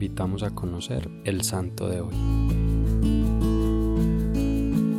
invitamos a conocer el santo de hoy.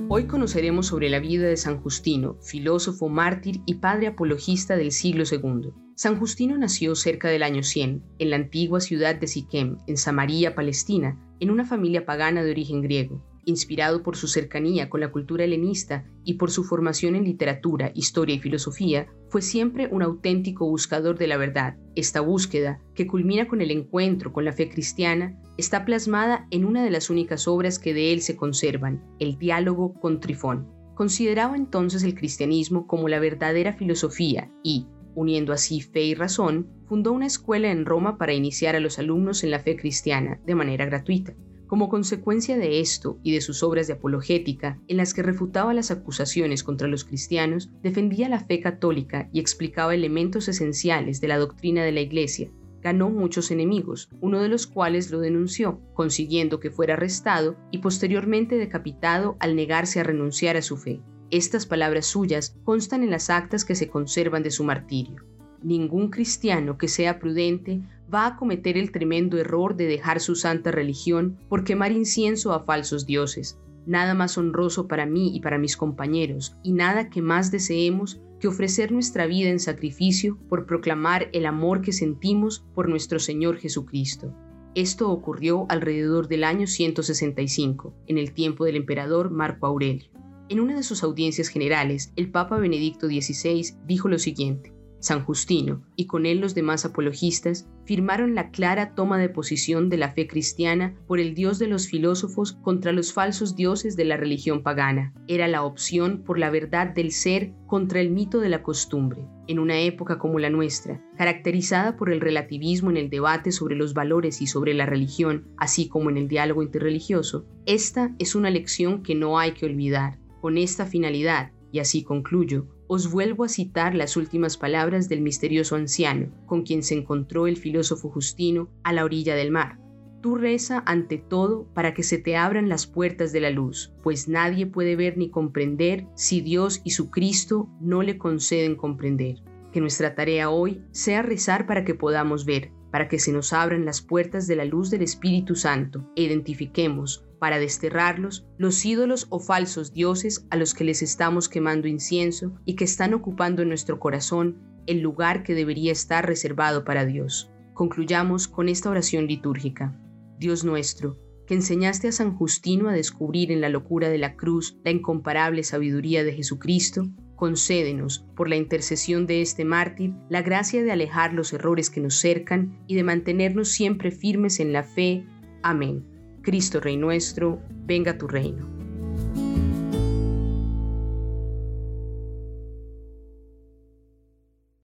Hoy conoceremos sobre la vida de San Justino, filósofo, mártir y padre apologista del siglo II. San Justino nació cerca del año 100, en la antigua ciudad de Siquem, en Samaria, Palestina, en una familia pagana de origen griego. Inspirado por su cercanía con la cultura helenista y por su formación en literatura, historia y filosofía, fue siempre un auténtico buscador de la verdad. Esta búsqueda, que culmina con el encuentro con la fe cristiana, está plasmada en una de las únicas obras que de él se conservan, el diálogo con Trifón. Consideraba entonces el cristianismo como la verdadera filosofía y, uniendo así fe y razón, fundó una escuela en Roma para iniciar a los alumnos en la fe cristiana de manera gratuita. Como consecuencia de esto y de sus obras de apologética, en las que refutaba las acusaciones contra los cristianos, defendía la fe católica y explicaba elementos esenciales de la doctrina de la Iglesia, ganó muchos enemigos, uno de los cuales lo denunció, consiguiendo que fuera arrestado y posteriormente decapitado al negarse a renunciar a su fe. Estas palabras suyas constan en las actas que se conservan de su martirio. Ningún cristiano que sea prudente va a cometer el tremendo error de dejar su santa religión por quemar incienso a falsos dioses. Nada más honroso para mí y para mis compañeros, y nada que más deseemos que ofrecer nuestra vida en sacrificio por proclamar el amor que sentimos por nuestro Señor Jesucristo. Esto ocurrió alrededor del año 165, en el tiempo del emperador Marco Aurelio. En una de sus audiencias generales, el Papa Benedicto XVI dijo lo siguiente, San Justino y con él los demás apologistas firmaron la clara toma de posición de la fe cristiana por el Dios de los filósofos contra los falsos dioses de la religión pagana. Era la opción por la verdad del ser contra el mito de la costumbre. En una época como la nuestra, caracterizada por el relativismo en el debate sobre los valores y sobre la religión, así como en el diálogo interreligioso, esta es una lección que no hay que olvidar. Con esta finalidad, y así concluyo, os vuelvo a citar las últimas palabras del misterioso anciano, con quien se encontró el filósofo Justino a la orilla del mar. Tú reza ante todo para que se te abran las puertas de la luz, pues nadie puede ver ni comprender si Dios y su Cristo no le conceden comprender. Que nuestra tarea hoy sea rezar para que podamos ver, para que se nos abran las puertas de la luz del Espíritu Santo e identifiquemos, para desterrarlos, los ídolos o falsos dioses a los que les estamos quemando incienso y que están ocupando en nuestro corazón el lugar que debería estar reservado para Dios. Concluyamos con esta oración litúrgica. Dios nuestro, que enseñaste a San Justino a descubrir en la locura de la cruz la incomparable sabiduría de Jesucristo, concédenos, por la intercesión de este mártir, la gracia de alejar los errores que nos cercan y de mantenernos siempre firmes en la fe. Amén. Cristo Rey nuestro, venga tu reino.